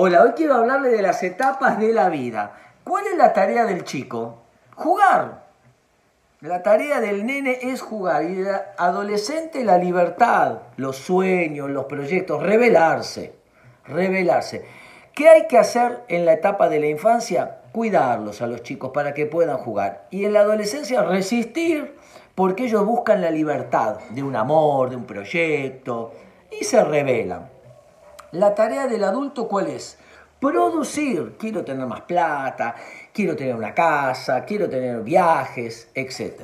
Hola, hoy quiero hablarle de las etapas de la vida. ¿Cuál es la tarea del chico? Jugar. La tarea del nene es jugar y del adolescente la libertad, los sueños, los proyectos, revelarse, revelarse. ¿Qué hay que hacer en la etapa de la infancia? Cuidarlos a los chicos para que puedan jugar. Y en la adolescencia resistir porque ellos buscan la libertad de un amor, de un proyecto y se revelan. La tarea del adulto cuál es? Producir. Quiero tener más plata, quiero tener una casa, quiero tener viajes, etc.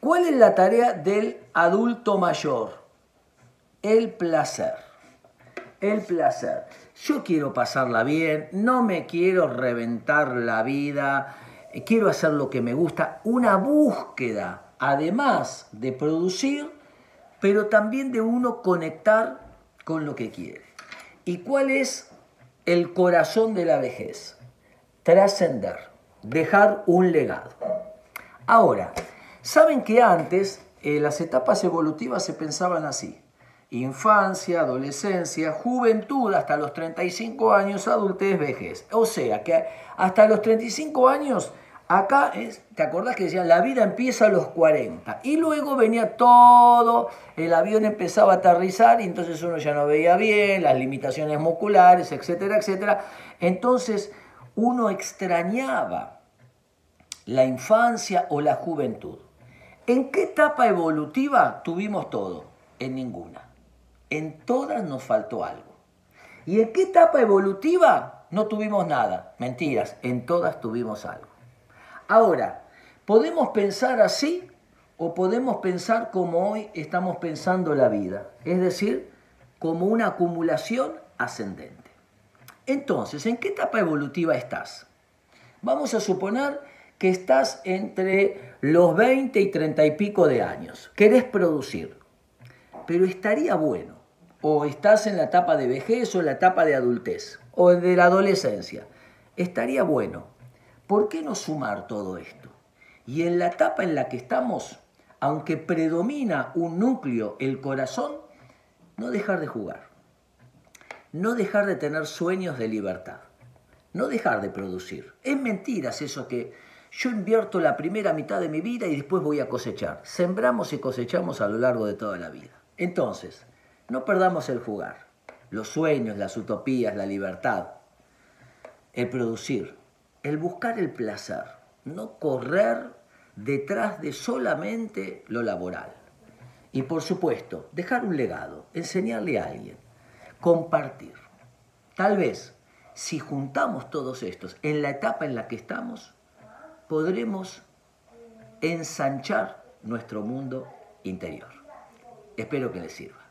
¿Cuál es la tarea del adulto mayor? El placer. El placer. Yo quiero pasarla bien, no me quiero reventar la vida, quiero hacer lo que me gusta. Una búsqueda, además de producir, pero también de uno conectar con lo que quiere. ¿Y cuál es el corazón de la vejez? Trascender, dejar un legado. Ahora, saben que antes eh, las etapas evolutivas se pensaban así. Infancia, adolescencia, juventud hasta los 35 años, adultez, vejez. O sea que hasta los 35 años Acá, ¿te acordás que decían, la vida empieza a los 40? Y luego venía todo, el avión empezaba a aterrizar y entonces uno ya no veía bien, las limitaciones musculares, etcétera, etcétera. Entonces uno extrañaba la infancia o la juventud. ¿En qué etapa evolutiva tuvimos todo? En ninguna. En todas nos faltó algo. ¿Y en qué etapa evolutiva no tuvimos nada? Mentiras, en todas tuvimos algo. Ahora, podemos pensar así o podemos pensar como hoy estamos pensando la vida, es decir, como una acumulación ascendente. Entonces, ¿en qué etapa evolutiva estás? Vamos a suponer que estás entre los 20 y 30 y pico de años, querés producir, pero estaría bueno, o estás en la etapa de vejez o en la etapa de adultez, o de la adolescencia, estaría bueno ¿Por qué no sumar todo esto? Y en la etapa en la que estamos, aunque predomina un núcleo, el corazón, no dejar de jugar, no dejar de tener sueños de libertad, no dejar de producir. Es mentiras eso que yo invierto la primera mitad de mi vida y después voy a cosechar. Sembramos y cosechamos a lo largo de toda la vida. Entonces, no perdamos el jugar, los sueños, las utopías, la libertad, el producir el buscar el placer, no correr detrás de solamente lo laboral. Y por supuesto, dejar un legado, enseñarle a alguien, compartir. Tal vez, si juntamos todos estos en la etapa en la que estamos, podremos ensanchar nuestro mundo interior. Espero que les sirva.